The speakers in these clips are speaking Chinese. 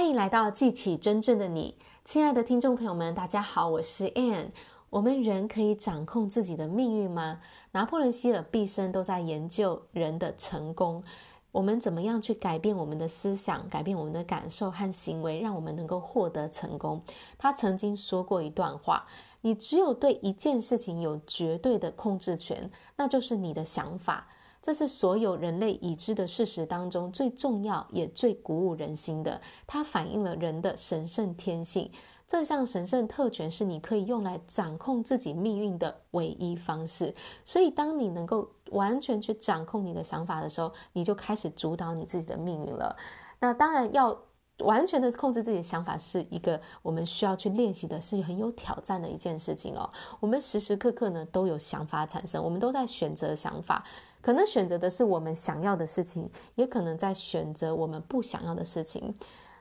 欢迎来到记起真正的你，亲爱的听众朋友们，大家好，我是 Ann。我们人可以掌控自己的命运吗？拿破仑希尔毕生都在研究人的成功，我们怎么样去改变我们的思想，改变我们的感受和行为，让我们能够获得成功？他曾经说过一段话：你只有对一件事情有绝对的控制权，那就是你的想法。这是所有人类已知的事实当中最重要也最鼓舞人心的。它反映了人的神圣天性。这项神圣特权是你可以用来掌控自己命运的唯一方式。所以，当你能够完全去掌控你的想法的时候，你就开始主导你自己的命运了。那当然要。完全的控制自己的想法是一个我们需要去练习的，是很有挑战的一件事情哦。我们时时刻刻呢都有想法产生，我们都在选择想法，可能选择的是我们想要的事情，也可能在选择我们不想要的事情。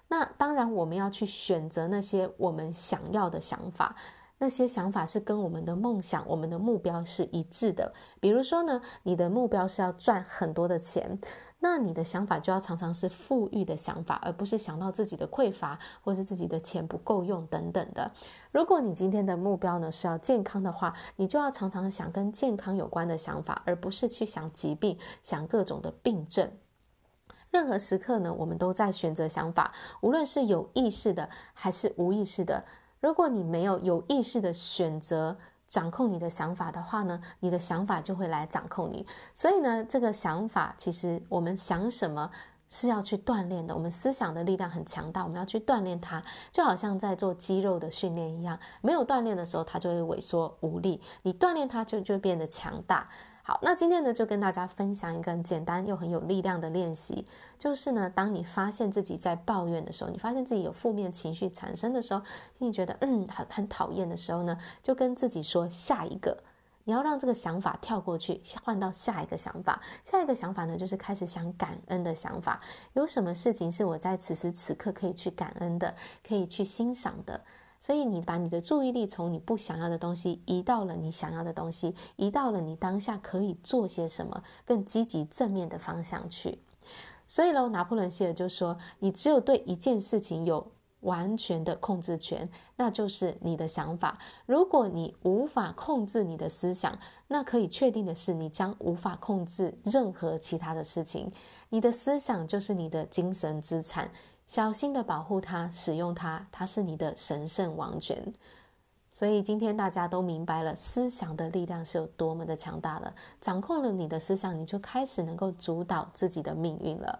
那当然，我们要去选择那些我们想要的想法，那些想法是跟我们的梦想、我们的目标是一致的。比如说呢，你的目标是要赚很多的钱。那你的想法就要常常是富裕的想法，而不是想到自己的匮乏，或是自己的钱不够用等等的。如果你今天的目标呢是要健康的话，你就要常常想跟健康有关的想法，而不是去想疾病、想各种的病症。任何时刻呢，我们都在选择想法，无论是有意识的还是无意识的。如果你没有有意识的选择，掌控你的想法的话呢，你的想法就会来掌控你。所以呢，这个想法其实我们想什么是要去锻炼的。我们思想的力量很强大，我们要去锻炼它，就好像在做肌肉的训练一样。没有锻炼的时候，它就会萎缩无力；你锻炼它，就就变得强大。好，那今天呢，就跟大家分享一个很简单又很有力量的练习，就是呢，当你发现自己在抱怨的时候，你发现自己有负面情绪产生的时候，心里觉得嗯很很讨厌的时候呢，就跟自己说下一个，你要让这个想法跳过去，换到下一个想法。下一个想法呢，就是开始想感恩的想法。有什么事情是我在此时此刻可以去感恩的，可以去欣赏的？所以，你把你的注意力从你不想要的东西移到了你想要的东西，移到了你当下可以做些什么更积极正面的方向去。所以喽，拿破仑希尔就说：“你只有对一件事情有完全的控制权，那就是你的想法。如果你无法控制你的思想，那可以确定的是，你将无法控制任何其他的事情。你的思想就是你的精神资产。”小心的保护它，使用它，它是你的神圣王权。所以今天大家都明白了，思想的力量是有多么的强大了。掌控了你的思想，你就开始能够主导自己的命运了。